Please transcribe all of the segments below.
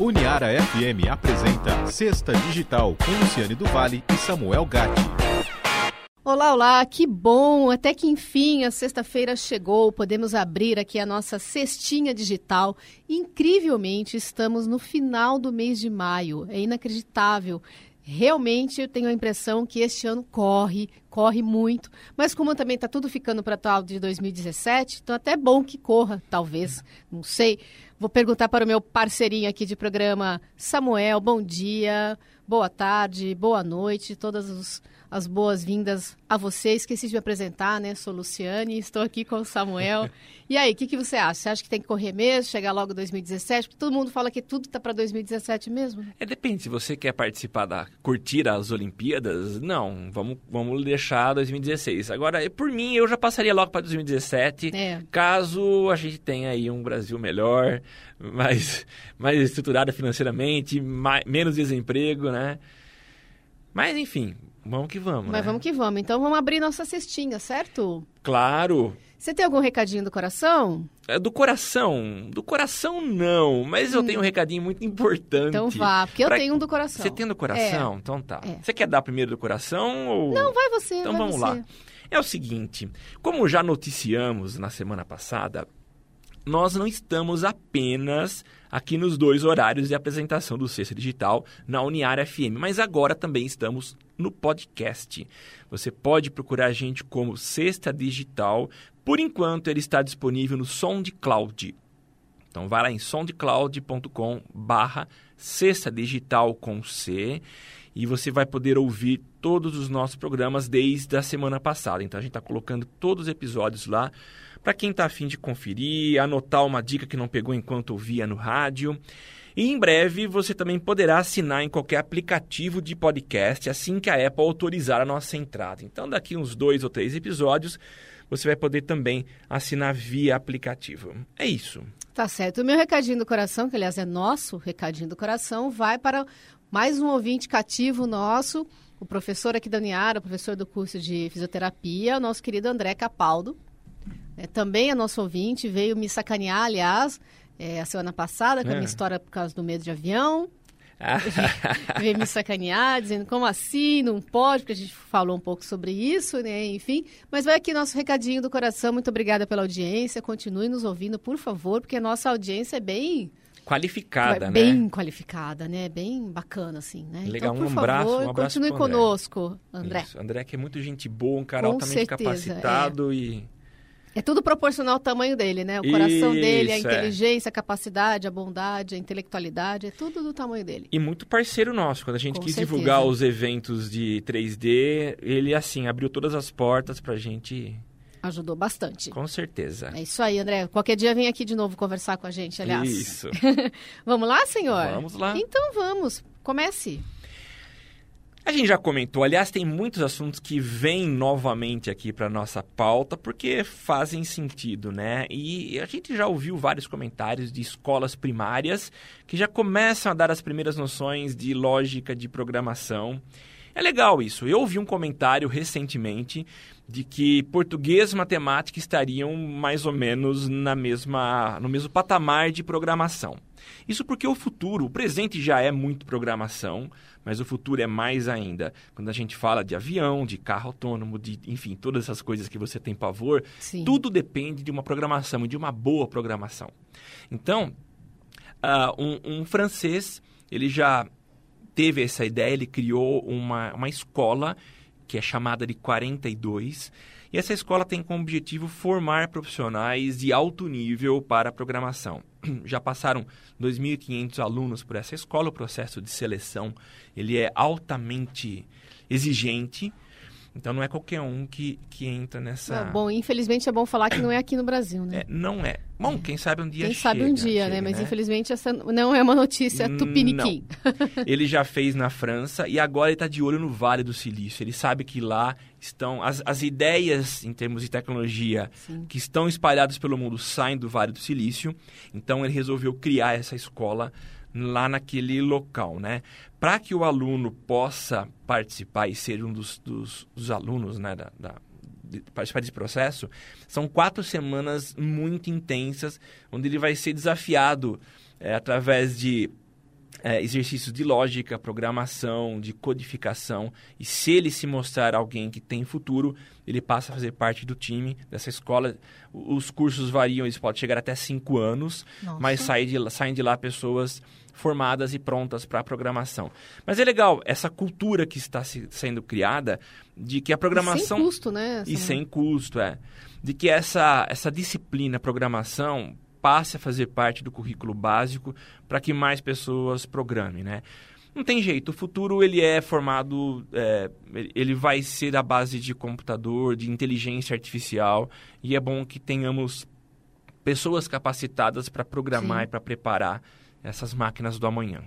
Uniara FM apresenta Sexta Digital com Luciane do Vale e Samuel Gatti. Olá, olá, que bom! Até que enfim a sexta-feira chegou, podemos abrir aqui a nossa cestinha digital. Incrivelmente, estamos no final do mês de maio, é inacreditável. Realmente eu tenho a impressão que este ano corre, corre muito, mas como também está tudo ficando para tal de 2017, então até bom que corra, talvez, não sei. Vou perguntar para o meu parceirinho aqui de programa, Samuel, bom dia, boa tarde, boa noite, todas os as boas-vindas a você. Esqueci de me apresentar, né? Sou Luciane, estou aqui com o Samuel. E aí, o que, que você acha? Você acha que tem que correr mesmo, chegar logo 2017? Porque todo mundo fala que tudo está para 2017 mesmo. É, depende. Se você quer participar da curtir as Olimpíadas, não. Vamos, vamos deixar 2016. Agora, por mim, eu já passaria logo para 2017, é. caso a gente tenha aí um Brasil melhor, mais, mais estruturado financeiramente, mais, menos desemprego, né? Mas, enfim, Vamos que vamos. Mas né? vamos que vamos. Então vamos abrir nossa cestinha, certo? Claro. Você tem algum recadinho do coração? É do coração. Do coração não, mas hum. eu tenho um recadinho muito importante. Então vá, porque pra... eu tenho um do coração. Você tem do coração? É. Então tá. É. Você quer dar primeiro do coração ou Não, vai você. Então vai vamos você. lá. É o seguinte, como já noticiamos na semana passada, nós não estamos apenas aqui nos dois horários de apresentação do Sexta Digital na Uniar FM, mas agora também estamos no podcast. Você pode procurar a gente como Sexta Digital. Por enquanto, ele está disponível no SoundCloud. Então, vai lá em soundcloud.com barra Sexta Digital com C e você vai poder ouvir todos os nossos programas desde a semana passada. Então, a gente está colocando todos os episódios lá para quem está afim de conferir, anotar uma dica que não pegou enquanto ouvia no rádio. E em breve você também poderá assinar em qualquer aplicativo de podcast assim que a Apple autorizar a nossa entrada. Então, daqui uns dois ou três episódios, você vai poder também assinar via aplicativo. É isso. Tá certo. O meu recadinho do coração, que aliás é nosso recadinho do coração, vai para mais um ouvinte cativo nosso, o professor aqui da Uniara, professor do curso de fisioterapia, o nosso querido André Capaldo. É, também é nosso ouvinte, veio me sacanear, aliás, é, a semana passada, com a minha é. história por causa do medo de avião. veio me sacanear, dizendo como assim, não pode, porque a gente falou um pouco sobre isso, né? Enfim. Mas vai aqui nosso recadinho do coração. Muito obrigada pela audiência. Continue nos ouvindo, por favor, porque a nossa audiência é bem qualificada, é bem né? Bem qualificada, né? Bem bacana, assim, né? Legal, então, por um favor, abraço, um abraço continue conosco, André. Isso. André que é muito gente boa, um cara Com altamente certeza, capacitado é. e é tudo proporcional ao tamanho dele, né? O coração Isso, dele, a é. inteligência, é. a capacidade, a bondade, a intelectualidade, é tudo do tamanho dele. E muito parceiro nosso. Quando a gente Com quis certeza. divulgar os eventos de 3D, ele, assim, abriu todas as portas pra gente... Ajudou bastante. Com certeza. É isso aí, André. Qualquer dia vem aqui de novo conversar com a gente, aliás. Isso. vamos lá, senhor? Vamos lá. Então vamos. Comece. A gente já comentou, aliás, tem muitos assuntos que vêm novamente aqui para nossa pauta porque fazem sentido, né? E a gente já ouviu vários comentários de escolas primárias que já começam a dar as primeiras noções de lógica de programação. É legal isso. Eu ouvi um comentário recentemente de que português e matemática estariam mais ou menos na mesma, no mesmo patamar de programação. Isso porque o futuro, o presente já é muito programação, mas o futuro é mais ainda. Quando a gente fala de avião, de carro autônomo, de, enfim, todas essas coisas que você tem pavor, Sim. tudo depende de uma programação e de uma boa programação. Então, uh, um, um francês, ele já teve essa ideia, ele criou uma, uma escola que é chamada de 42, e essa escola tem como objetivo formar profissionais de alto nível para a programação. Já passaram 2.500 alunos por essa escola, o processo de seleção ele é altamente exigente, então não é qualquer um que, que entra nessa. É, bom, infelizmente é bom falar que não é aqui no Brasil, né? É, não é. Bom, quem sabe um dia Quem chega, sabe um dia, chega, né? Mas né? infelizmente essa não é uma notícia tupiniquim. ele já fez na França e agora ele está de olho no Vale do Silício. Ele sabe que lá estão as, as ideias em termos de tecnologia Sim. que estão espalhadas pelo mundo saem do Vale do Silício. Então ele resolveu criar essa escola lá naquele local, né? Para que o aluno possa participar e ser um dos, dos, dos alunos, né, da, da de participar desse processo, são quatro semanas muito intensas, onde ele vai ser desafiado é, através de é, exercícios de lógica, programação, de codificação. E se ele se mostrar alguém que tem futuro, ele passa a fazer parte do time dessa escola. Os cursos variam, eles podem chegar até cinco anos, Nossa. mas saem de, saem de lá pessoas formadas e prontas para a programação. Mas é legal essa cultura que está se, sendo criada de que a programação E sem custo, né? e Essa- sem custo, é. De que essa, essa disciplina, programação, passe a fazer parte do currículo básico para que mais pessoas programem, né? Não tem jeito, o futuro ele é formado, é, ele- vai ser da base de computador, de inteligência artificial, e é bom que tenhamos pessoas capacitadas para programar Sim. e para preparar essas máquinas do amanhã.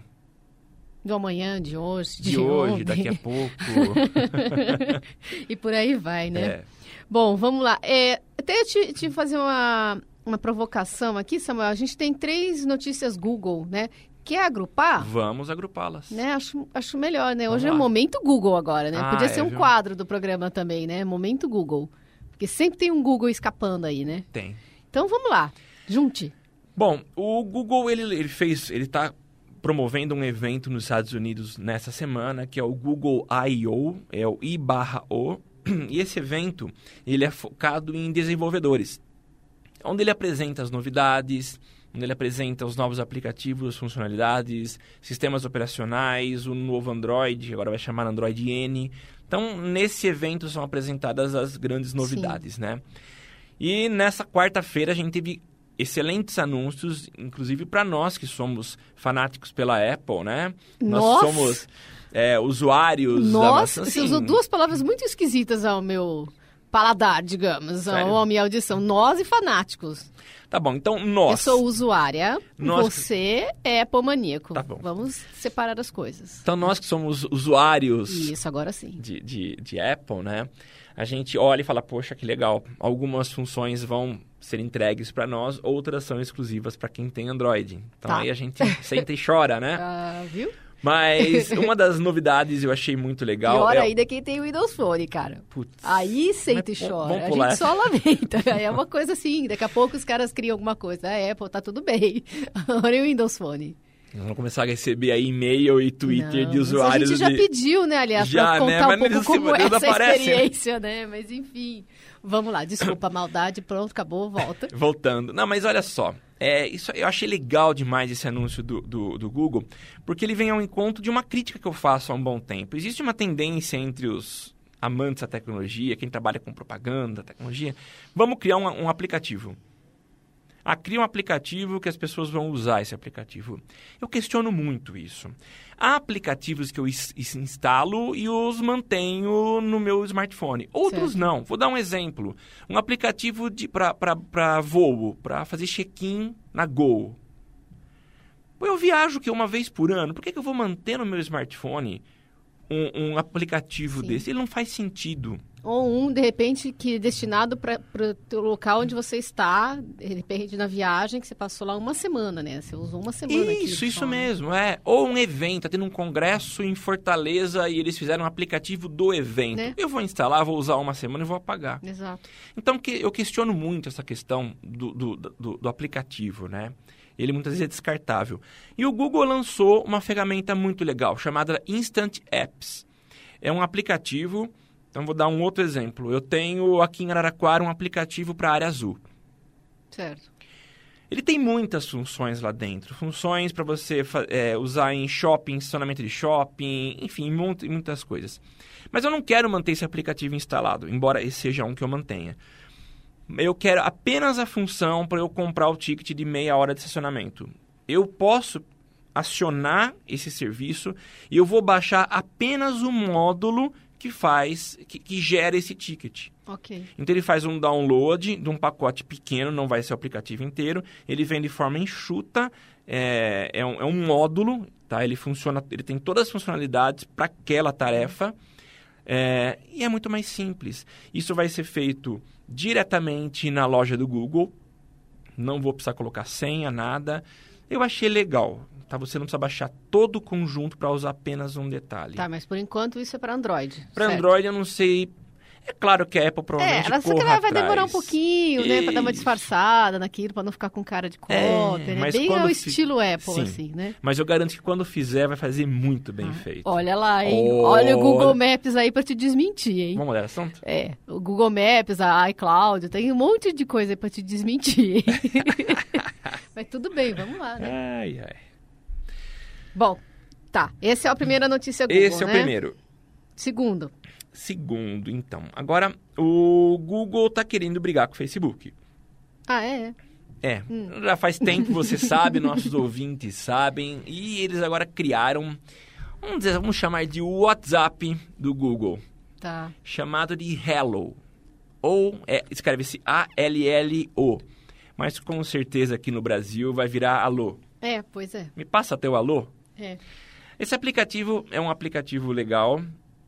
Do amanhã, de hoje, de, De, hoje, ontem. daqui a pouco. e por aí vai, né? é. Bom, vamos lá. É, até te, te fazer uma, uma provocação aqui, Samuel. A gente tem três notícias Google, né? Quer agrupar? Vamos agrupá-las. Né? Acho, acho melhor, né? Vamos Hoje é lá. momento Google agora, né? Ah, Podia é, ser um viu? quadro do programa também, né? Momento Google. Porque sempre tem um Google escapando aí, né? Tem. Então vamos lá. Junte. Bom, o Google ele, ele fez, ele está promovendo um evento nos Estados Unidos nessa semana que é o Google I/O, é o I/O, e esse evento ele é focado em desenvolvedores, onde ele apresenta as novidades, onde ele apresenta os novos aplicativos, funcionalidades, sistemas operacionais, o novo Android, agora vai chamar Android N. Então, nesse evento são apresentadas as grandes novidades, né? E nessa quarta-feira a gente teve excelentes anúncios, inclusive para nós que somos fanáticos pela Apple, né? Nós Nossa! somos é, usuários da Nossa, você assim, usou duas palavras muito esquisitas ao meu paladar, digamos, Sério? ao, à minha audição. Nós e fanáticos. Tá bom, então nós. Eu sou usuária, Nós- você é Apple maníaco. Tá bom. Vamos separar as coisas. Então nós que somos usuários Isso, agora sim. de, de, de Apple, né? A gente olha e fala, poxa, que legal. Algumas funções vão ser entregues para nós, outras são exclusivas para quem tem Android. Então Tá. aí a gente senta e chora, né? Ah, viu? Mas uma das novidades eu achei muito legal. Pior é... ainda quem tem o Windows Phone, cara. Putz. Aí senta e chora. A gente só lamenta. É uma coisa assim, daqui a pouco os caras criam alguma coisa. A Apple tá tudo bem. Agora e o Windows Phone. Vamos começar a receber aí e-mail e Twitter Não, de mas usuários A gente já de... pediu, né, aliás, Já, pra né? contar Mas um pouco como é eles essa aparecem, né? experiência, né? Mas enfim. Vamos lá, desculpa a maldade, pronto, acabou, volta. Voltando. Não, mas olha só. É, isso, eu achei legal demais esse anúncio do, do, do Google, porque ele vem ao encontro de uma crítica que eu faço há um bom tempo. Existe uma tendência entre os amantes da tecnologia, quem trabalha com propaganda, tecnologia, vamos criar um, um aplicativo. Ah, cria um aplicativo que as pessoas vão usar esse aplicativo. Eu questiono muito isso. Há aplicativos que eu instalo e os mantenho no meu smartphone. Outros Certo. não. Vou dar um exemplo. Um aplicativo para voo, para fazer check-in na Gol. Eu viajo que uma vez por ano. Por que, que eu vou manter no meu smartphone um, um aplicativo Sim. desse? Ele não faz sentido. Ou um, de repente, que é destinado para o local onde você está, de repente, na viagem, que você passou lá uma semana, né? Você usou uma semana aqui Isso, isso só, né? mesmo, é. Ou um evento, tá tendo um congresso em Fortaleza e eles fizeram um aplicativo do evento. Né? Eu vou instalar, vou usar uma semana e vou apagar. Exato. Então que, eu questiono muito essa questão do, do, do, do aplicativo, né? Ele muitas vezes é descartável. E o Google lançou uma ferramenta muito legal chamada Instant Apps. É um aplicativo. Então vou dar um outro exemplo. Eu tenho aqui em Araraquara um aplicativo para a área azul. Certo. Ele tem muitas funções lá dentro. Funções para você é, usar em shopping, estacionamento de shopping, enfim, mu- muitas coisas. Mas eu não quero manter esse aplicativo instalado, embora esse seja um que eu mantenha. Eu quero apenas a função para eu comprar o ticket de meia hora de estacionamento. Eu posso acionar esse serviço e eu vou baixar apenas o módulo que faz, que, que gera esse ticket. Ok. Então ele faz um download de um pacote pequeno, não vai ser o aplicativo inteiro. Ele vem de forma enxuta, é, é, um, é um módulo, tá? Ele funciona, ele tem todas as funcionalidades para aquela tarefa é, e é muito mais simples. Isso vai ser feito diretamente na loja do Google. Não vou precisar colocar senha, nada. Eu achei legal. Tá? Você não precisa baixar todo o conjunto para usar apenas um detalhe. Tá, mas por enquanto isso é para Android. Para? Android eu não sei. É claro que a Apple provavelmente É, ela, que corra ela vai atrás. demorar um pouquinho, né? Pra dar uma Isso. disfarçada naquilo, pra não ficar com cara de cópia, né? mas Bem ao fi- estilo Apple, Sim. assim, né? Mas eu garanto que quando fizer, vai fazer muito bem feito. Olha lá, hein? Olha. Olha o Google Maps aí pra te desmentir, hein? Vamos mudar assunto? É, o Google Maps, a iCloud, tem um monte de coisa aí pra te desmentir, hein? Mas tudo bem, vamos lá, né? Ai, ai. Bom, tá. Essa é a primeira notícia Google, Esse é o né? primeiro. Segundo. Segundo, então. Agora, o Google tá querendo brigar com o Facebook. Ah, é? É, já faz tempo, você sabe, nossos ouvintes sabem, e eles agora criaram, vamos, dizer, vamos chamar de WhatsApp do Google, Tá. chamado de Hello, ou é, escreve-se A-L-L-O, mas com certeza aqui no Brasil vai virar Alô. É, pois é. Me passa teu Alô? É. Esse aplicativo é um aplicativo legal.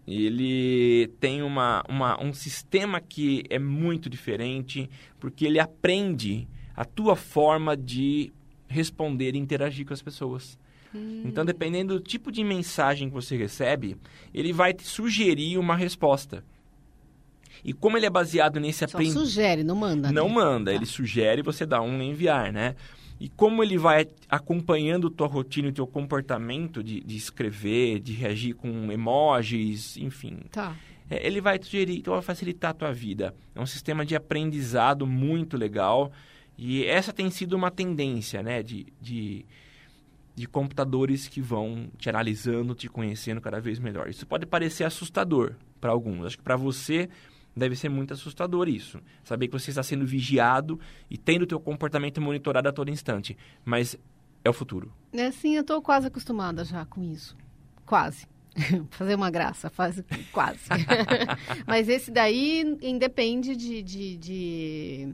Ele tem uma, uma- um sistema que é muito diferente, porque ele aprende a tua forma de responder e interagir com as pessoas. Então, dependendo do tipo de mensagem que você recebe, ele vai te sugerir uma resposta. E como ele é baseado nesse Só aprendizado... sugere, não manda. Não né? manda, Tá. ele sugere e você dá um enviar, né? E como ele vai acompanhando tua rotina e teu comportamento de, de escrever, de reagir com emojis, enfim, Tá. é, ele vai te sugerir, então vai facilitar a tua vida. É um sistema de aprendizado muito legal e essa tem sido uma tendência, né? De, de, de computadores que vão te analisando, te conhecendo cada vez melhor. Isso pode parecer assustador para alguns. Acho que para você deve ser muito assustador isso. Saber que você está sendo vigiado e tendo o teu comportamento monitorado a todo instante. Mas é o futuro. É assim, eu tô quase acostumada já com isso. Quase. Fazer uma graça, faz quase. Mas esse daí independe de, de, de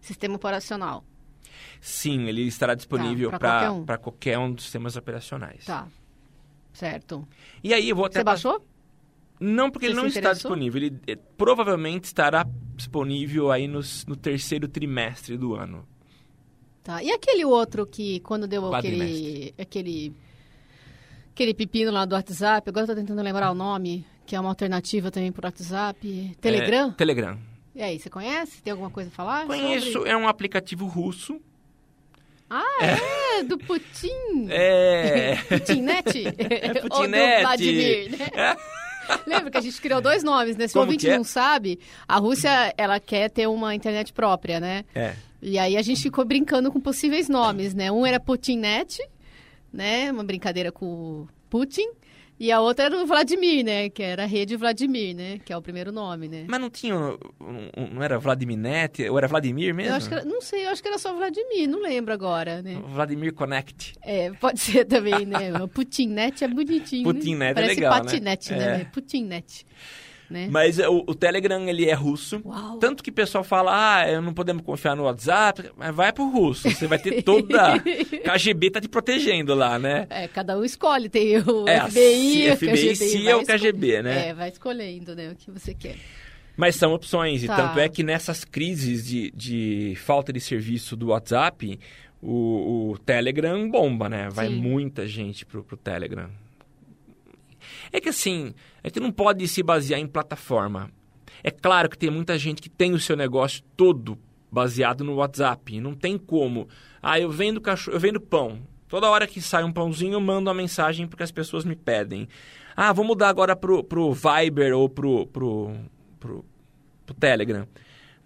sistema operacional. Sim, ele estará disponível pra para qualquer um. qualquer um dos sistemas operacionais. Tá. Certo. E aí eu vou até Você baixou? Não, porque Você ele não está disponível. Ele eh, provavelmente estará disponível aí nos- no terceiro trimestre do ano. Tá. E aquele outro que quando deu aquele, aquele aquele pepino lá do WhatsApp, agora eu tô tentando lembrar o nome, que é uma alternativa também pro WhatsApp, Telegram? É, Telegram. E aí, você conhece? Tem alguma coisa a falar? Conheço, sobre? é um aplicativo russo. Ah, é, do Putin. É. Putinete? Ou do. Vladimir, né? Lembra que a gente criou dois nomes, né? Se o ouvinte é? não sabe, a Rússia, ela quer ter uma internet própria, né? é. E aí a gente ficou brincando com possíveis nomes, né? Um era Putinnet, né? Uma brincadeira com o Putin. E a outra era o Vladimir, né? Que era a rede Vladimir, né? Que é o primeiro nome, né? Mas não tinha. Não era Vladimir Net? Ou era Vladimir mesmo? Eu acho que era, não sei, eu acho que era só Vladimir, não lembro agora, né? Vladimir Connect. É, pode ser também, né? Putinnet é bonitinho. Putinnet né? é Parece legal, né? patinete, É. né? Putinnet. Né? Mas o, o Telegram, ele é russo. Uau. Tanto que o pessoal fala, ah, eu não podemos confiar no WhatsApp. Mas vai pro russo. Você vai ter toda... KGB tá te protegendo lá, né? É, cada um escolhe, tem o É, a FBI, o FBI, KGB. CIA ou KGB, né? É, vai escolhendo, né, o que você quer. Mas são opções. E Tá. tanto é que nessas crises de, de falta de serviço do WhatsApp, o, o Telegram bomba, né? Vai Sim. muita gente pro, pro Telegram. É que assim, a gente não pode se basear em plataforma. É claro que tem muita gente que tem o seu negócio todo baseado no WhatsApp. Não tem como. Ah, eu vendo cachorro, eu vendo pão. Toda hora que sai um pãozinho, eu mando uma mensagem porque as pessoas me pedem. Ah, vou mudar agora pro, pro Viber ou pro, pro, pro, pro Telegram.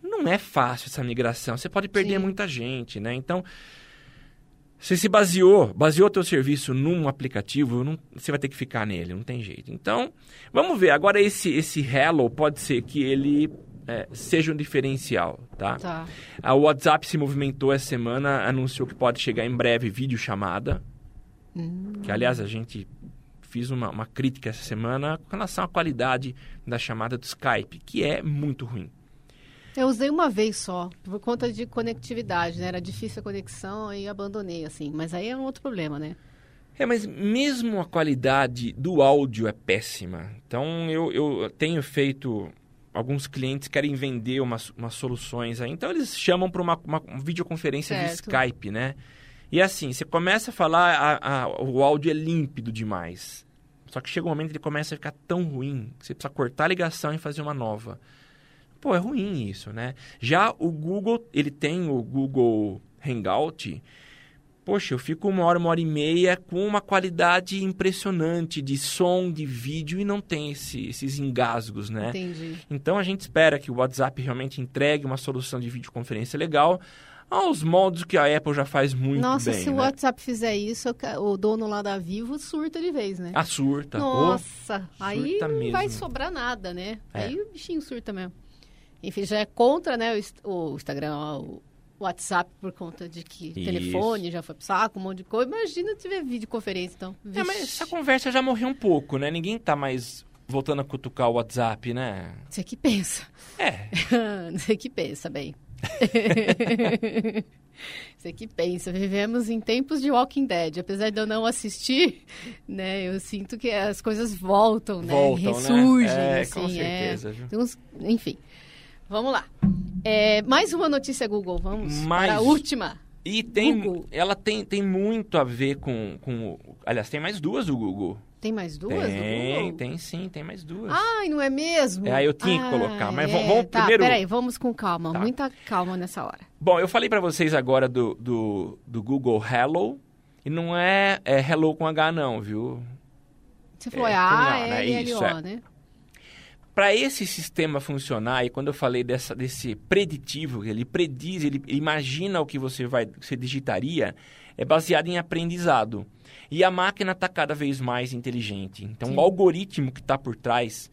Não é fácil essa migração. Você pode perder Sim. muita gente, né? Então, você se baseou, baseou teu serviço num aplicativo, não- você vai ter que ficar nele, não tem jeito. Então, vamos ver. Agora, esse, esse Hello pode ser que ele é, seja um diferencial, tá? Tá. A WhatsApp se movimentou essa semana, anunciou que pode chegar em breve videochamada. Que, aliás, a gente fiz uma, uma crítica essa semana com relação à qualidade da chamada do Skype, que é muito ruim. Eu usei uma vez só, por conta de conectividade, né? Era difícil a conexão e abandonei, assim. Mas aí é um outro problema, né? É, mas mesmo a qualidade do áudio é péssima. Então, eu, eu tenho feito... Alguns clientes querem vender umas, umas soluções aí. Então, eles chamam para uma, uma videoconferência de Certo. Skype, né? E assim, você começa a falar, a- a- o áudio é límpido demais. Só que chega um momento que ele começa a ficar tão ruim que você precisa cortar a ligação e fazer uma nova. Pô, é ruim isso, né? Já o Google, ele tem o Google Hangout. Poxa, eu fico uma hora, uma hora e meia com uma qualidade impressionante de som, de vídeo e não tem esse, esses engasgos, né? Entendi. Então a gente espera que o WhatsApp realmente entregue uma solução de videoconferência legal aos modos que a Apple já faz muito Nossa, bem. se o né? WhatsApp fizer isso, o dono lá da Vivo surta de vez, né? A surta. Nossa, aí surta não vai mesmo. sobrar nada, né? É. Aí o bichinho surta mesmo. Enfim, já é contra, né, o, Inst- o Instagram, o WhatsApp por conta de que Isso. telefone já foi pro saco, um monte de coisa. Imagina se tiver videoconferência, então. É, mas Vixe. essa conversa já morreu um pouco, né? Ninguém tá mais voltando a cutucar o WhatsApp, né? Você que pensa. É. Você que pensa, bem. Você que pensa. Vivemos em tempos de Walking Dead. Apesar de eu não assistir, né? Eu sinto que as coisas voltam, né? Voltam, né? Ressurgem, É, assim. com certeza, viu? Tem uns- Enfim. Vamos lá. É, mais uma notícia Google. Vamos Mais- para a última. E tem, Google. ela tem, tem muito a ver com, com. Aliás, tem mais duas do Google. Tem mais duas tem, tem sim, tem mais duas. Ai, não é mesmo? É, eu tinha que Ah, colocar, mas é. vamos- tá, primeiro- Peraí, vamos com calma. Tá. Muita calma nessa hora. Bom, eu falei pra vocês agora do, do, do Google Hello. E não é, é Hello com H, não, viu? Você falou É, é, A, A, né? L, L, O, é. né? Para esse sistema funcionar, e quando eu falei dessa, desse preditivo, ele prediz, ele imagina o que você vai, você digitaria, é baseado em aprendizado. E a máquina está cada vez mais inteligente. Então, Sim. o algoritmo que está por trás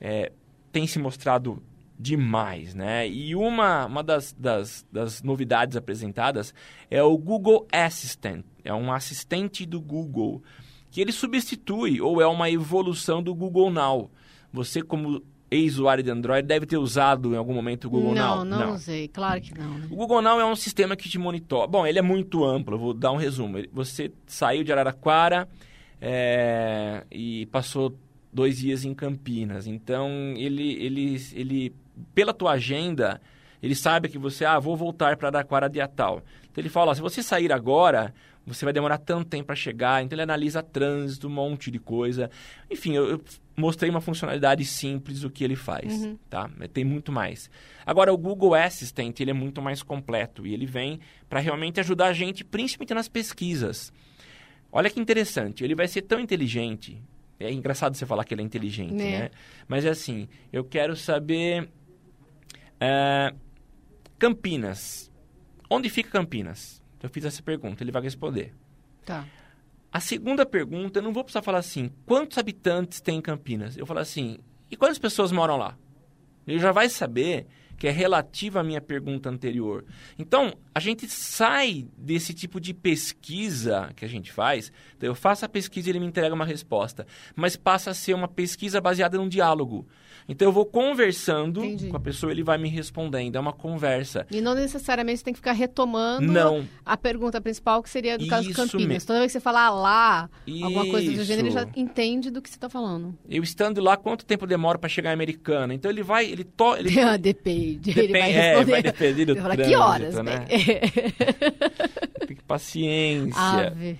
é, tem se mostrado demais, né? E uma, uma das, das, das novidades apresentadas é o Google Assistant. É um assistente do Google que ele substitui ou é uma evolução do Google Now. Você, como ex-usuário de Android, deve ter usado em algum momento o Google não, Now. não, usei. Claro que não. né? O Google Now é um sistema que te monitora. Bom, ele é muito amplo, eu vou dar um resumo. Você saiu de Araraquara é, e passou dois dias em Campinas. Então, ele, ele, ele, pela tua agenda, ele sabe que você, ah, vou voltar para Araraquara dia tal. Então, ele fala, ó, se você sair agora, você vai demorar tanto tempo para chegar. Então, ele analisa trânsito, um monte de coisa. Enfim, eu, eu mostrei uma funcionalidade simples do que ele faz, Uhum. tá? Mas Tem muito mais. Agora, o Google Assistant, ele é muito mais completo e ele vem para realmente ajudar a gente, principalmente nas pesquisas. Olha que interessante, ele vai ser tão inteligente. É engraçado você falar que ele é inteligente, Né. né? Mas é assim, eu quero saber... é, Campinas. Onde fica Campinas? Eu fiz essa pergunta, ele vai responder. Tá. A segunda pergunta, eu não vou precisar falar assim, quantos habitantes tem em Campinas? Eu falo assim, e quantas pessoas moram lá? Ele já vai saber que é relativa à minha pergunta anterior. Então, a gente sai desse tipo de pesquisa que a gente faz. Então, eu faço a pesquisa e ele me entrega uma resposta. Mas passa a ser uma pesquisa baseada num diálogo. Então, eu vou conversando Entendi. com a pessoa ele vai me respondendo. É uma conversa. E não necessariamente você tem que ficar retomando Não. a pergunta principal, que seria do caso Isso Campinas. mesmo. Toda vez que você falar lá, alguma coisa do Isso. gênero, ele já entende do que você está falando. Eu estando lá, quanto tempo demora para chegar em Americana? Então, ele vai... Ele to, ele Ah, Depende. Ele vai Depende, é, responder. vai depender do fala, que trânsito, horas? né? né? Tem que paciência. Ave.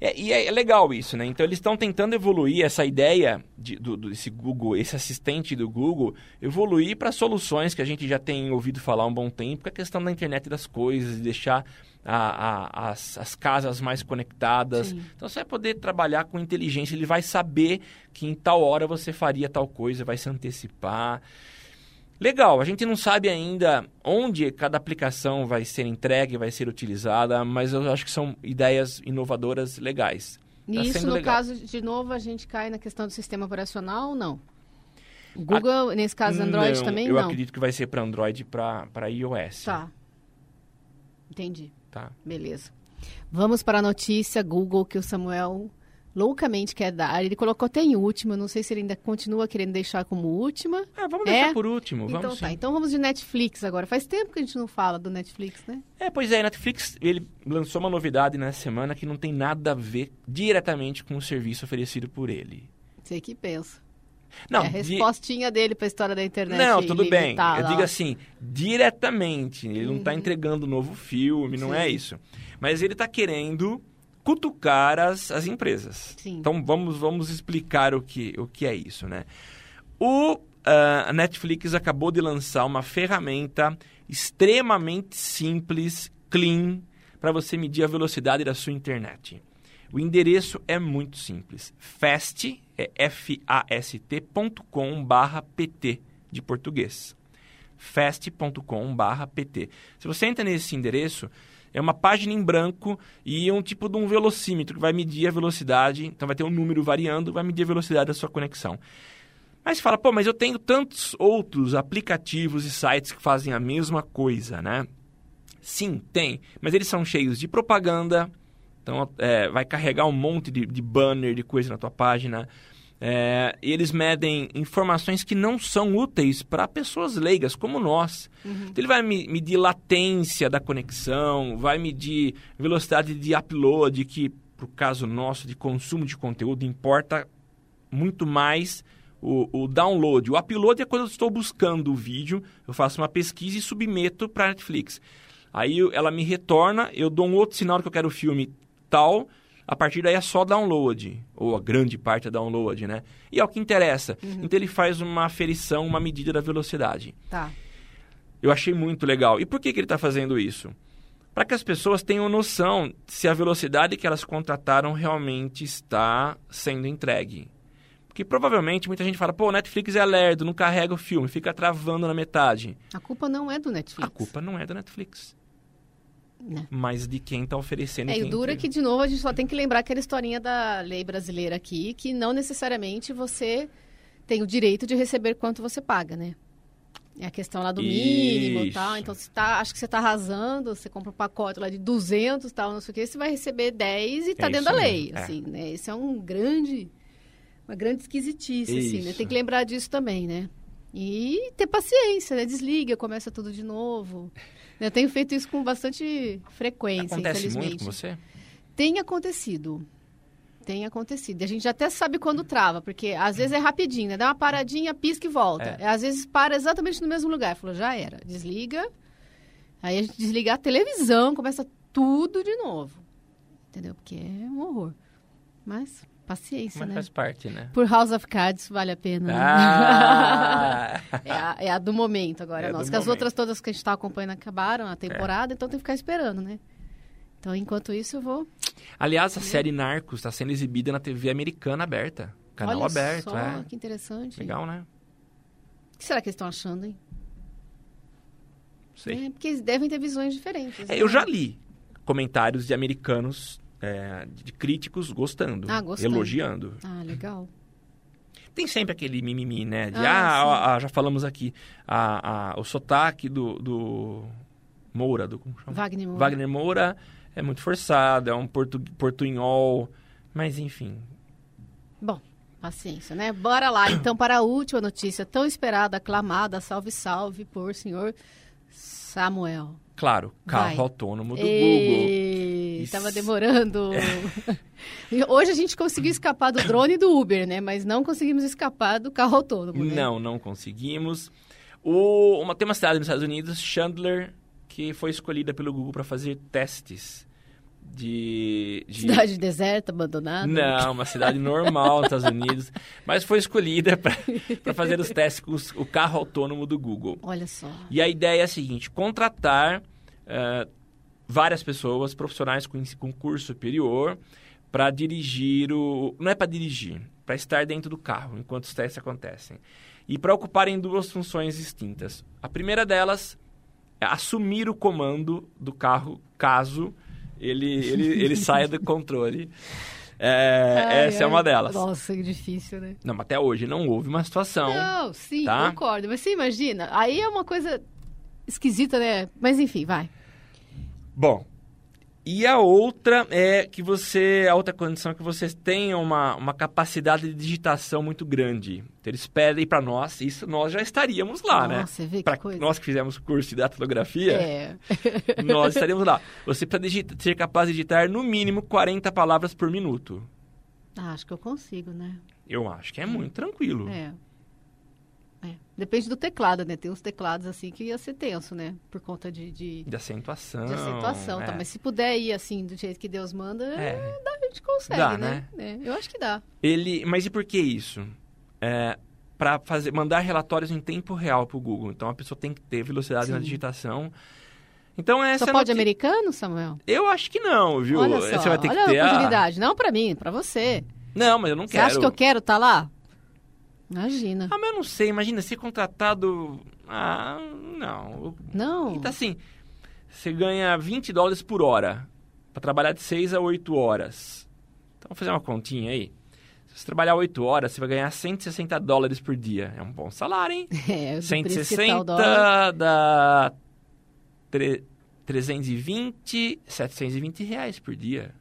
É, e é, é legal isso, né? Então eles estão tentando evoluir essa ideia de, do, do- desse Google, esse assistente do Google, evoluir para soluções que a gente já tem ouvido falar há um bom tempo, que é a questão da internet das coisas, de deixar a- a- as, as casas mais conectadas. Sim. Então você vai poder trabalhar com inteligência, ele vai saber que em tal hora você faria tal coisa, vai se antecipar. Legal, a gente não sabe ainda onde cada aplicação vai ser entregue, vai ser utilizada, mas eu acho que são ideias inovadoras legais. E Tá isso, sendo no legal. caso, de novo, a gente cai na questão do sistema operacional ou não? Google, nesse caso, Android Não, também eu não? acredito que vai ser para Android e para iOS. Tá. Entendi. Tá. Beleza. Vamos para a notícia Google que o Samuel loucamente quer dar. Ele colocou até em última, não sei se ele ainda continua querendo deixar como última. Ah, vamos É? deixar por último, então vamos tá, então vamos de Netflix agora. Faz tempo que a gente não fala do Netflix, né? É, pois é, Netflix ele lançou uma novidade nessa semana que não tem nada a ver diretamente com o serviço oferecido por ele. Você que pensa. Não, é a respostinha dele para a história da internet. Não, tudo bem. Eu digo assim, diretamente. Ele não está entregando um novo filme, não é Sim. isso. Mas ele está querendo cutucar as, as empresas. Sim. Então vamos, vamos explicar o que, o que é isso, né? O a Netflix acabou de lançar uma ferramenta extremamente simples, clean, para você medir a velocidade da sua internet. O endereço é muito simples. fast, é f-a-s-t.com barra pt, de português. fast.com barra pt. Se você entra nesse endereço, é uma página em branco e um tipo de um velocímetro que vai medir a velocidade. Então vai ter um número variando, vai medir a velocidade da sua conexão. Mas fala, pô, mas eu tenho tantos outros aplicativos e sites que fazem a mesma coisa, né? Sim, tem. Mas eles são cheios de propaganda. Então, é, vai carregar um monte de, de banner, de coisa na tua página. É, eles medem informações que não são úteis para pessoas leigas, como nós. Uhum. Então, ele vai medir latência da conexão, vai medir velocidade de upload, que, para o caso nosso de consumo de conteúdo, importa muito mais o, o, download. O upload é quando eu estou buscando o vídeo, eu faço uma pesquisa e submeto para a Netflix. Aí ela me retorna, eu dou um outro sinal que eu quero o filme tal a partir daí é só download, ou a grande parte é download, né? E é o que interessa. Uhum. Então ele faz uma aferição, uma medida da velocidade. Tá. Eu achei muito legal. E por que, que ele está fazendo isso? Para que as pessoas tenham noção se a velocidade que elas contrataram realmente está sendo entregue. Porque provavelmente muita gente fala, pô, o Netflix é lerdo, não carrega o filme, fica travando na metade. A culpa não é do Netflix. A culpa não é do Netflix. Né? mas de quem está oferecendo. É, e dura que, de novo, a gente só tem que lembrar aquela historinha da lei brasileira aqui, que não necessariamente você tem o direito de receber quanto você paga, né? É a questão lá do mínimo e tal. Então, você tá, acho que você está arrasando, você compra um pacote lá de 200 tal, não sei o que, você vai receber 10 e está é dentro da lei. É. Assim, né? Esse é um grande, uma grande esquisitice, assim, né? Tem que lembrar disso também, né? E ter paciência, né? Desliga, começa tudo de novo. Eu tenho feito isso com bastante frequência, Acontece infelizmente. muito com você? Tem acontecido. Tem acontecido. E a gente até sabe quando trava, porque às vezes é rapidinho, né? Dá uma paradinha, pisca e volta. É. Às vezes para exatamente no mesmo lugar. Falou, já era. Desliga. Aí a gente desliga a televisão, começa tudo de novo. Entendeu? Porque é um horror. Mas paciência, Mas né? faz parte, né? Por House of Cards vale a pena. Ah! é, a, é, a, do momento agora, é nossa. Que as outras todas que a gente está acompanhando acabaram a temporada, é. então tem que ficar esperando, né? Então, enquanto isso, eu vou. Aliás, a série Narcos está sendo exibida na TV americana aberta. Canal Olha aberto, só, é. Que interessante. Legal, né? O que será que eles estão achando, hein? Sei. É, porque eles devem ter visões diferentes. É, né? Eu já li comentários de americanos é, de críticos gostando, ah, gostando, elogiando. Ah, legal. Tem sempre aquele mimimi, né? De, ah, ah, ah já falamos aqui, a, a, o sotaque do, do Moura, do Wagner Moura. Wagner Moura é muito forçado, é um portu, portunhol, mas enfim. Bom, paciência, né? Bora lá, então, para a última notícia tão esperada, aclamada, salve, salve, por senhor Samuel. Claro, carro Vai. autônomo do Google. Estava demorando. É. Hoje a gente conseguiu escapar do drone e do Uber, né? Mas não conseguimos escapar do carro autônomo. Né? Não, não conseguimos. O, uma, tem uma cidade nos Estados Unidos, Chandler, que foi escolhida pelo Google para fazer testes de, de, Cidade deserta, abandonada? Não, uma cidade normal nos Estados Unidos. Mas foi escolhida para fazer os testes com os, o carro autônomo do Google. Olha só. E a ideia é a seguinte: contratar uh, várias pessoas, profissionais com, com curso superior, para dirigir o. Não é para dirigir, para estar dentro do carro enquanto os testes acontecem. E para ocuparem duas funções distintas. A primeira delas é assumir o comando do carro caso ele, ele, ele saia do controle. É, ai, essa ai. é uma delas. Nossa, que difícil, né? Não, mas até hoje não houve uma situação. Não, sim, tá? concordo. Mas você imagina, aí é uma coisa esquisita, né? Mas enfim, vai. Bom, e a outra é que você, a outra condição é que vocês tenham uma, uma capacidade de digitação muito grande. Então, eles pedem para nós, isso nós já estaríamos lá, Nossa, né? Você vê pra que coisa. Nós que fizemos curso de datilografia, é. nós estaríamos lá. Você precisa ser capaz de digitar no mínimo 40 palavras por minuto. Ah, acho que eu consigo, né? Eu acho que é muito tranquilo. É. É. Depende do teclado, né? Tem uns teclados assim que ia ser tenso, né? Por conta de... De, de acentuação. De acentuação, é. tá? Mas se puder ir assim, do jeito que Deus manda, é. dá, a gente consegue, dá, né? né? É, eu acho que dá. Ele... Mas e por que isso? É, para fazer mandar relatórios em tempo real para o Google. Então a pessoa tem que ter velocidade na Sim. digitação. Então essa Só é a pode noti- americano, Samuel? Eu acho que não, viu? Olha só, Você vai ter olha que ter a a... oportunidade. Não pra mim, pra você. Não, mas eu não Você quero. acha que eu quero estar lá? Imagina. Ah, mas eu não sei. Imagina ser contratado. Ah, não. Não. Então assim, você ganha 20 dólares por hora para trabalhar de 6 a 8 horas. Então vamos fazer uma continha aí. Se você trabalhar 8 horas, você vai ganhar 160 dólares por dia. É um bom salário, hein? É, tá o 160 dólar. dá tre- 320, 720 reais por dia.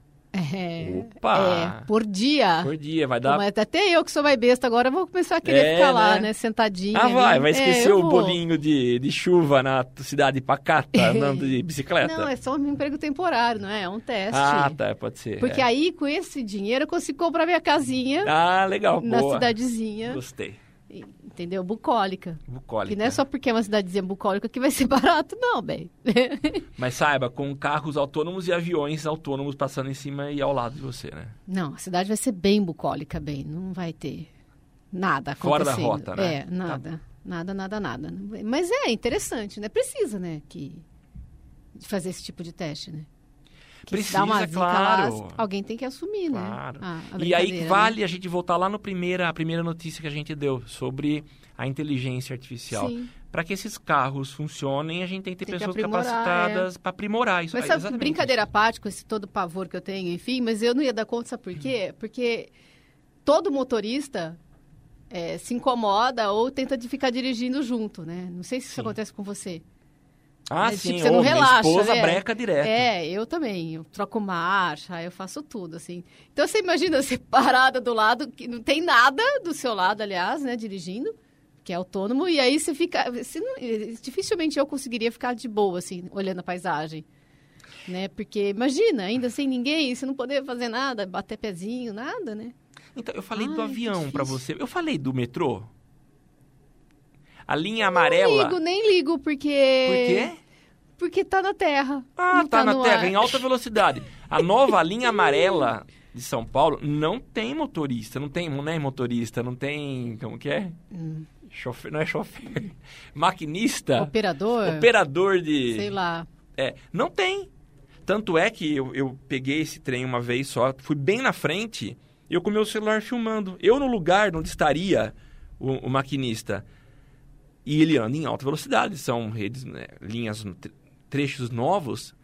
É, Opa! é, por dia. Por dia, vai dar... Mas até eu que sou mais besta agora vou começar a querer É, ficar lá, né? né? Sentadinha. Ah, vai, ali. vai É, esquecer eu o vou. bolinho de, de chuva na cidade pacata, andando de bicicleta? Não, é só um emprego temporário, não é? É um teste. Ah, tá, pode ser. Porque é. aí, com esse dinheiro, eu consigo comprar minha casinha Ah, legal, na boa. cidadezinha, Gostei. Entendeu? Bucólica. Bucólica. Que não é só porque é uma cidadezinha bucólica que vai ser barato, não, bem. Mas saiba, com carros autônomos e aviões autônomos passando em cima e ao lado de você, né? Não, a cidade vai ser bem bucólica, bem. Não vai ter nada Fora da rota, né? É, nada. Nada, nada, nada. Mas é interessante, né? Precisa, né? Que... De fazer esse tipo de teste, né? Que Precisa, uma zica claro. lá, alguém tem que assumir, Claro. né? a- a E aí né? vale a gente voltar lá no primeira, a primeira notícia que a gente deu sobre a inteligência artificial. Sim. Para que esses carros funcionem, a gente tem que ter Tem que pessoas aprimorar, capacitadas para aprimorar isso. Mas sabe, exatamente brincadeira à parte, com esse todo pavor que eu tenho, enfim, mas eu não ia dar conta, sabe por quê? Porque todo motorista é, se incomoda ou tenta de ficar dirigindo junto, né? Não sei se isso Sim. acontece com você. Ah, né? sim. Tipo, você não ô, minha relaxa, esposa né? breca direto. É, eu também. Eu troco marcha, eu faço tudo, assim. Então, você imagina você parada do lado, que não tem nada do seu lado, aliás, né, dirigindo, que é autônomo, e aí você fica... Você não- dificilmente eu conseguiria ficar de boa, assim, olhando a paisagem. Né? Porque, imagina, ainda sem ninguém, você não poder fazer nada, bater pezinho, nada, né? Então, eu falei Ai, do avião para você. Eu falei do metrô? A linha amarela. ligo, nem ligo, porque... Por quê? Porque tá na terra. Ah, não tá, na terra, ar. em alta velocidade. A nova linha amarela de São Paulo não tem motorista, não tem, não é motorista, não tem, como que é? Hum. Chofer, não é chofer. Maquinista, Operador? operador de... Sei lá. É, não tem. Tanto é que eu, eu peguei esse trem uma vez só, fui bem na frente e eu com meu celular filmando. Eu no lugar onde estaria o, o maquinista. E ele anda em alta velocidade, são redes, né, linhas, tre- trechos novos.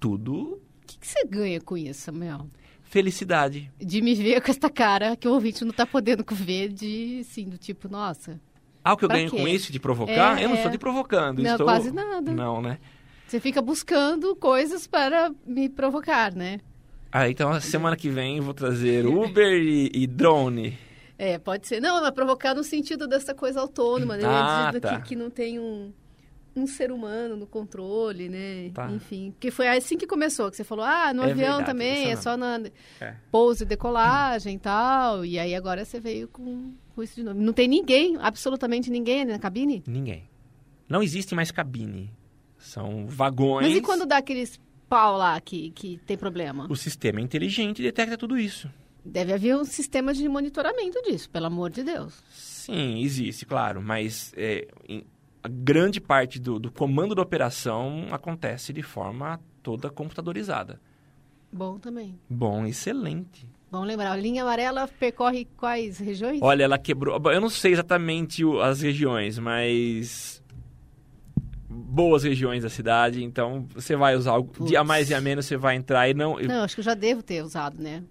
Tudo O que, que você ganha com isso, Samuel? felicidade. De me ver com essa cara que o ouvinte não tá podendo ver de, assim, do tipo, nossa, Ah, o que eu ganho quê? com isso de provocar? É, eu não é. estou te provocando. Não, estou... quase nada. Não, né? você fica buscando coisas para me provocar, né? Ah, então a semana que vem eu vou trazer Uber e, e drone. É, pode ser. Não, mas provocar no sentido dessa coisa autônoma, né? Ah, tá. que, que não tem um, um ser humano no controle, né? Tá. Enfim. Porque foi assim que começou, que você falou, ah, no É avião verdade, também, é só na É. pouso e decolagem e tal. E aí agora você veio com, com isso de novo. Não tem ninguém, absolutamente ninguém ali na cabine? Ninguém. Não existe mais cabine. São vagões. Mas e quando dá aqueles pau lá que, que tem problema? O sistema é inteligente e detecta tudo isso. Deve haver um sistema de monitoramento disso, pelo amor de Deus. Sim, existe, claro. Mas é, em- a grande parte do, do comando da operação acontece de forma toda computadorizada. Bom também. Bom, excelente. Vamos lembrar, a linha amarela percorre quais regiões? Olha, ela quebrou. Eu não sei exatamente o- as regiões, mas. Boas regiões da cidade, então você vai usar o Putz. dia a mais e a menos, você vai entrar e não. Não, acho que eu já devo ter usado, né?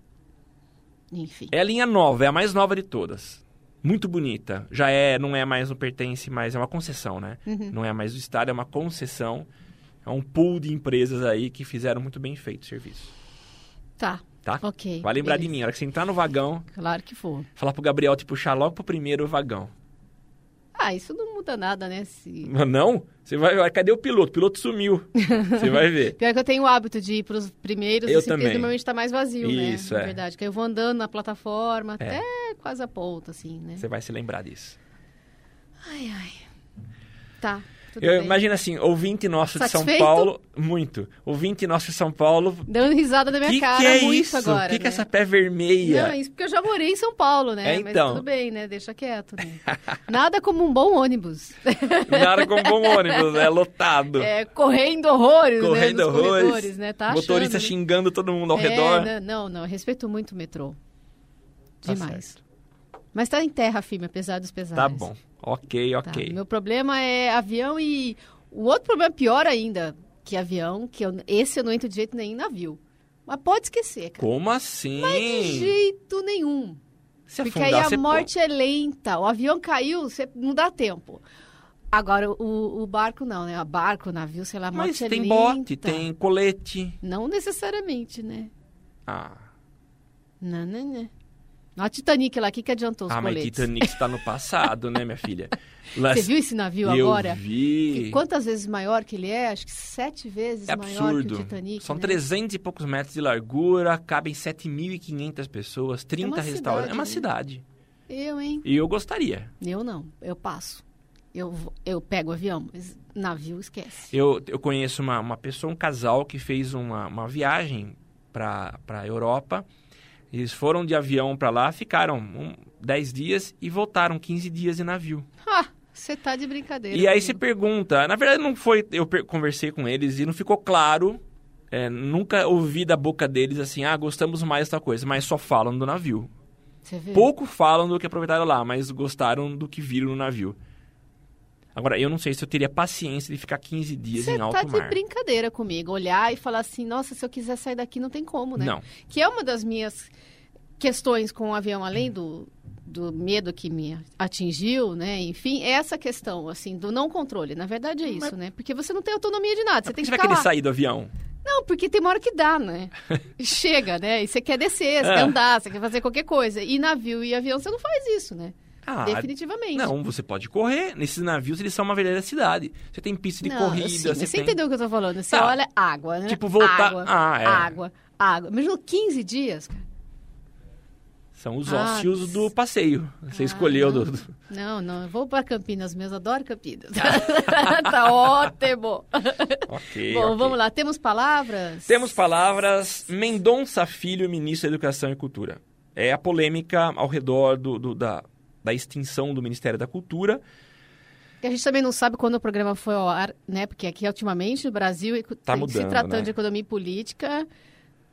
Enfim. É a linha nova, é a mais nova de todas. Muito bonita. Já é, não é mais um pertence, mas é uma concessão, né? Uhum. Não é mais do Estado, é uma concessão. É um pool de empresas aí que fizeram muito bem feito o serviço. Tá, Tá? ok. Vai lembrar de beleza. mim, a hora que você entrar no vagão, Claro que for. falar pro Gabriel te puxar logo pro primeiro vagão. Ah, isso não muda nada, né? Se... Não? Você vai, vai- cadê o piloto? O piloto sumiu. Você vai ver. Pior que eu tenho o hábito de ir pros primeiros, Eu porque também. normalmente tá mais vazio, né? Isso, Na é. verdade, que eu vou andando na plataforma É. até quase a ponta, assim, né? Você vai se lembrar disso. Ai, ai. Tá. Tudo Eu bem. imagino assim, ouvinte nosso de São Satisfeito? Paulo, muito. Ouvinte nosso de São Paulo, Dando risada na minha que cara que é muito isso? agora. que que né? é essa pé vermelha? Não, é isso porque eu já morei em São Paulo, né? É, então. Mas tudo bem, né? Deixa quieto, né? Nada como um bom ônibus. Nada com bom ônibus, é lotado. É, correndo horrores, Correndo né? Horrores. né? Tá Motorista achando, né? xingando todo mundo ao É, redor. né? Não, não, eu respeito muito o metrô. Tá Demais. certo. Mas tá em terra firme, apesar dos pesares. Tá bom. Ok, Tá, ok. Meu problema é avião e. O outro problema é pior ainda que avião, que eu... esse eu não entro de jeito nenhum em navio. Mas pode esquecer, cara. Como assim? De jeito nenhum. Se Porque afundar, aí a morte é lenta. O avião caiu, você não dá tempo. Agora, o, o barco não, né? O barco, o navio, sei lá, a Mas morte é tem lenta. bote, tem colete. Não necessariamente, né? Ah, Não, não, não. A Titanic lá, o que, que adiantou os ah mas coletes? Titanic está no passado, né, minha filha? Lá- Você viu esse navio Eu agora? vi. Que quantas vezes maior que ele é? Acho que sete vezes É maior que absurdo. o Titanic. São né? 300 e poucos metros de largura, cabem 7.500 pessoas, 30 uma restaurantes. É uma cidade, cidade. Eu, hein? E eu gostaria. Eu não. Eu passo. Eu, eu pego o avião, mas navio esquece. Eu, eu conheço uma, uma pessoa, um casal, que fez uma, uma viagem para a Europa. Eles foram de avião para lá, ficaram um, 10 dias e voltaram 15 dias de navio. Ah, você tá de brincadeira. E aí se comigo. pergunta, na verdade não foi, eu conversei com eles e não ficou claro, é, nunca ouvi da boca deles assim, ah, gostamos mais dessa coisa, mas só falam do navio. Você? Pouco falam do que aproveitaram lá, mas gostaram do que viram no navio. Agora, eu não sei se eu teria paciência de ficar 15 dias Você em alto tá de mar. brincadeira comigo. Olhar e falar assim, nossa, se eu quiser sair daqui não tem como, né? Não. Que é uma das minhas questões com o avião, além do, do medo que me atingiu, né? Enfim, é essa questão, assim, do não controle. Na verdade é isso, né? Porque você não tem autonomia de nada, você tem Você que vai ficar querer lá. sair do avião? Não, porque tem uma hora que dá, né? Chega, né? E você quer descer, você É. quer andar, você quer fazer qualquer coisa. E navio e avião você não faz isso, né? Ah, Definitivamente. Não, você pode correr. Nesses navios, eles são uma verdadeira cidade. Você tem pista de Não, corrida, você tem... entendeu o que eu tô falando? Você Tá. olha água, né? Tipo, voltar- Água, Ah, é. água, água. Imagina 15 dias, cara. São os Ah, ócios do passeio. Você Ah, escolheu não. do... Não, não, eu vou para Campinas mesmo, adoro Campinas. tá ótimo. Ok, Bom, ok. vamos lá, temos palavras? Temos palavras. Mendonça Filho, ministro da Educação e Cultura. É a polêmica ao redor do, do- da, da extinção do Ministério da Cultura. Que a gente também não sabe quando o programa foi ao ar, né? Porque aqui, ultimamente, no Brasil, e- Tá se mudando, tratando né? de economia e política,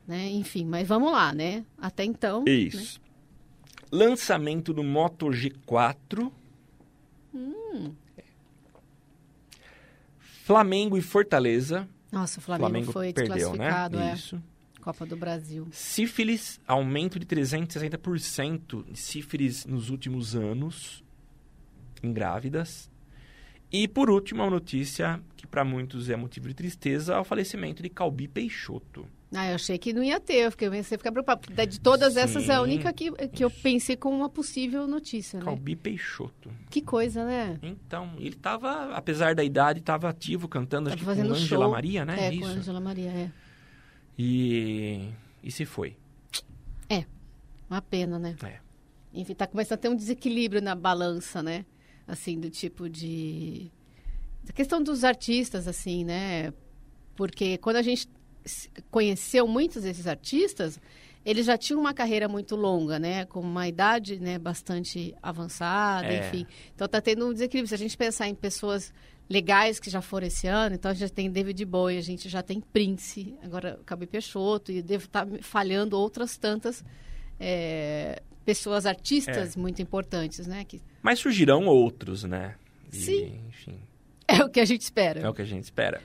né? Enfim, mas vamos lá, né? Até então... Isso. Lançamento do Moto G4. Hum. Flamengo e Fortaleza. Nossa, o Flamengo, foi perdeu, desclassificado, né? é. Isso. Copa do Brasil. Sífilis, aumento de 360% de sífilis nos últimos anos em grávidas. E por último, uma notícia que para muitos é motivo de tristeza, o falecimento de Calbi Peixoto. Ah, eu achei que não ia ter, eu fiquei, a ficar preocupada. porque De todas essas, é a Sim. única que, que eu pensei como uma possível notícia, né? Calbi Peixoto. Que coisa, né? Então, ele estava, apesar da idade, estava ativo cantando, acho Tava que com Ângela show. Maria, né? É, com Isso. Ângela Maria, é. E e se foi. Uma pena, né? É. Enfim, tá começando a ter um desequilíbrio na balança, né? Assim, do tipo de... A questão dos artistas, assim, né? Porque quando a gente conheceu muitos desses artistas, eles já tinham uma carreira muito longa, né? Com uma idade né, bastante avançada, É. enfim. Então tá tendo um desequilíbrio. Se a gente pensar em pessoas legais que já foram esse ano, então a gente já tem David Bowie, a gente já tem Prince, agora Cabe Peixoto, e devo estar falhando outras tantas é, pessoas, artistas muito importantes, né? Que Mas surgirão outros, né? E, Sim. Enfim, é o que a gente espera. é o que a gente espera.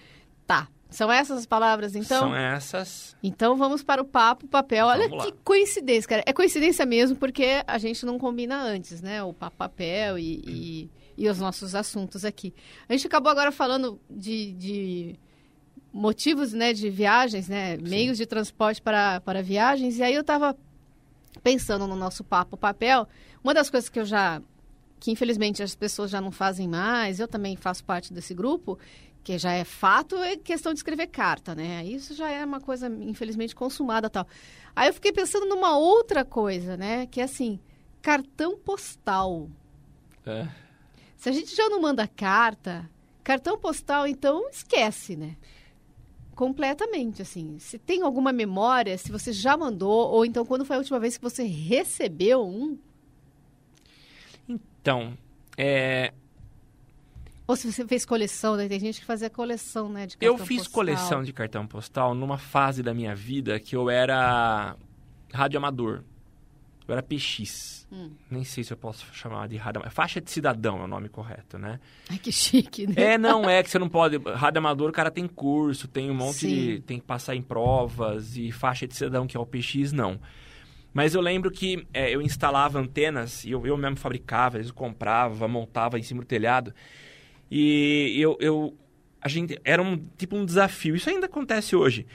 Tá. São essas as palavras, então? São essas. Então vamos para o papo, papel. Olha Vamos lá. que coincidência, cara. É coincidência mesmo, porque a gente não combina antes, né? O papo, papel e, e, e os nossos assuntos aqui. A gente acabou agora falando de, de motivos, né, de viagens, né? Meios de transporte para, para viagens. E aí eu estava pensando no nosso papo, papel. Uma das coisas que eu já que infelizmente as pessoas já não fazem mais, eu também faço parte desse grupo, que já é fato, é questão de escrever carta, né? Isso já é uma coisa, infelizmente, consumada tal. Aí eu fiquei pensando numa outra coisa, né? Que é assim, cartão postal. É. Se a gente já não manda carta, Cartão postal, então, esquece, né? Completamente, assim. Se tem alguma memória, se você já mandou, ou então quando foi a última vez que você recebeu um? Então, é, Ou se você fez coleção, né? Tem gente que fazia coleção, né? De eu cartão fiz postal. coleção de cartão postal numa fase da minha vida que eu era radioamador. Eu era PX. Hum. Nem sei se eu posso chamar de radioamador. Faixa de cidadão é o nome correto, né? Ai, que chique, né? É, não, é que você não pode. Radioamador, o cara tem curso, tem um monte Sim. de. tem que passar em provas, e faixa de cidadão, que é o PX, não. Mas eu lembro que é, eu instalava antenas, e eu, eu mesmo fabricava, eles comprava, montava em cima do telhado. E eu, eu. A gente. Era um tipo um desafio. Isso ainda acontece hoje.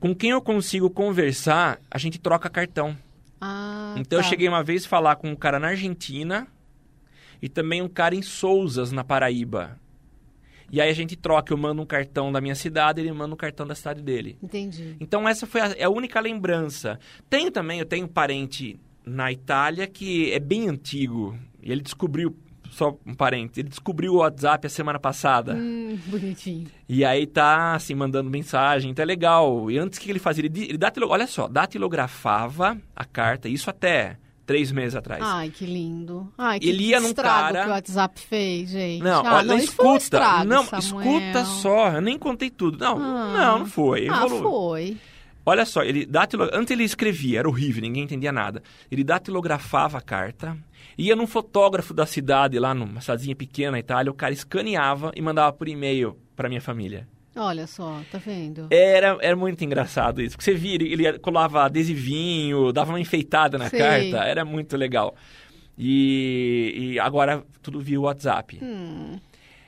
Com quem eu consigo conversar, a gente troca cartão. Ah, Então eu tá. cheguei uma vez a falar com um cara na Argentina e também um cara em Souzas, na Paraíba. E aí a gente troca, eu mando um cartão da minha cidade, ele manda um cartão da cidade dele. Entendi. Então essa foi a, é a única lembrança. Tenho também, eu tenho um parente na Itália que é bem antigo. E ele descobriu, só um parente, ele descobriu o WhatsApp a semana passada. Hum, bonitinho. E aí tá, assim, mandando mensagem, então é legal. E antes, o que ele fazia? Ele, ele datilo, olha só, datilografava a carta, isso até três meses atrás. Ai, que lindo. Ai, que Ele ia num estrago cara- que o WhatsApp fez, gente. Não, ah, olha, não, escuta. não, Samuel. escuta só, eu nem contei tudo. Não, Ah. não, não foi. Ah, Evoluiu. foi. Olha só, ele datilo... antes ele escrevia, era horrível, ninguém entendia nada. Ele datilografava a carta, ia num fotógrafo da cidade, lá numa cidadezinha pequena na Itália, o cara escaneava e mandava por e-mail pra minha família. Olha só, tá vendo? Era, era muito engraçado isso, porque você via, ele, colava adesivinho, dava uma enfeitada na Sei. carta, era muito legal. E, e agora tudo via WhatsApp. Hum,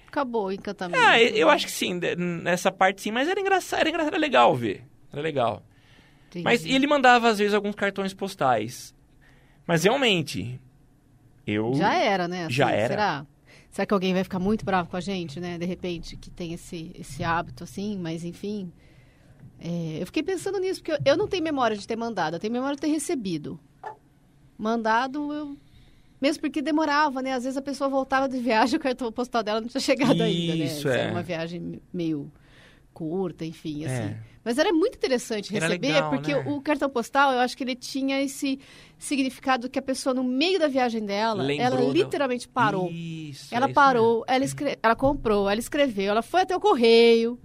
acabou o encantamento. Ah, eu acho que sim, nessa parte sim, mas era engraçado, era engraçado, era legal ver. Era legal. Entendi. Mas ele mandava, às vezes, alguns cartões postais. Mas realmente, eu. Já era, né? Já era. Será? Será que alguém vai ficar muito bravo com a gente, né? De repente, que tem esse, esse hábito, assim, mas enfim. É, eu fiquei pensando nisso, porque eu, eu não tenho memória de ter mandado, eu tenho memória de ter recebido. Mandado, eu. Mesmo porque demorava, né? Às vezes a pessoa voltava de viagem, o cartão postal dela não tinha chegado ainda, né? Isso, é. Era uma viagem meio curta, enfim, assim. É. Mas era muito interessante receber, legal, porque né? o cartão postal, eu acho que ele tinha esse significado que a pessoa, no meio da viagem dela, Lembrou ela da- literalmente parou. Isso, Ela é isso parou, ela, escre... ela comprou, ela escreveu, ela foi até o correio.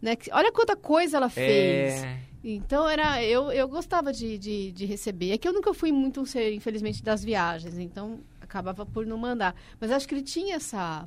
Né? Olha quanta coisa ela mesmo. fez. É. Então era, eu, eu gostava de, de, de receber. É que eu nunca fui muito, ser, infelizmente, das viagens, então acabava por não mandar. Mas acho que ele tinha essa,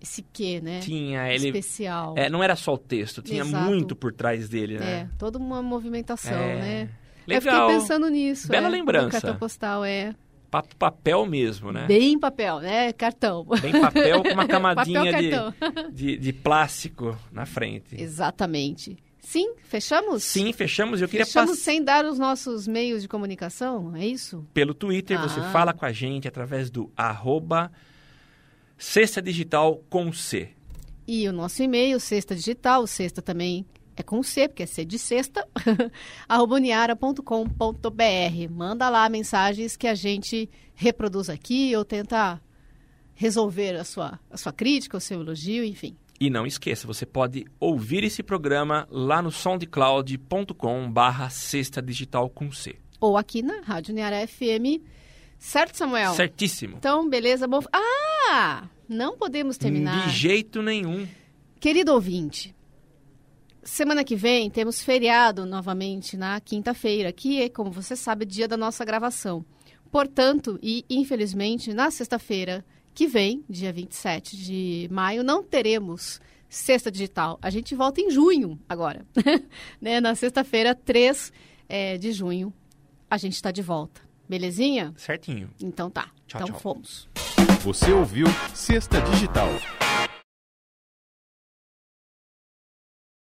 esse quê, né? Tinha, ele. Especial. É, não era só o texto, tinha Exato. muito por trás dele, É, né? toda uma movimentação, É. né? Legal. Eu fiquei pensando nisso. Bela é, lembrança. cartão postal, é. Pa- papel mesmo, né? Bem papel, né? Cartão. Bem papel com uma camadinha papel, de, de, de plástico na frente. Exatamente. Sim, fechamos? Sim, fechamos. Eu queria Fechamos passar sem dar os nossos meios de comunicação, é isso? pelo Twitter. Você Ah. fala com a gente através do arroba Cesta Digital com C. E o nosso e-mail, Sexta Digital, Sexta também é com C, porque é C de sexta, arroba uniara.com.br. Manda lá mensagens que a gente reproduz aqui ou tenta resolver a sua, a sua crítica, o seu elogio, enfim. E não esqueça, você pode ouvir esse programa lá no soundcloud.com barra Cesta Digital com C. Ou aqui na Rádio Uniara FM. Certo, Samuel? Certíssimo. Então, beleza. Bom... Ah! Não podemos terminar. De jeito nenhum. Querido ouvinte, semana que vem temos feriado novamente na quinta-feira, que é, como você sabe, dia da nossa gravação. Portanto, e infelizmente, na sexta-feira que vem, dia 27 de maio, não teremos sexta digital. A gente volta em junho agora. né? Na sexta-feira, 3 eh, de junho, a gente está de volta. Belezinha? Certinho. Então tá. Tchau, então tchau. fomos. Você ouviu Sexta Digital.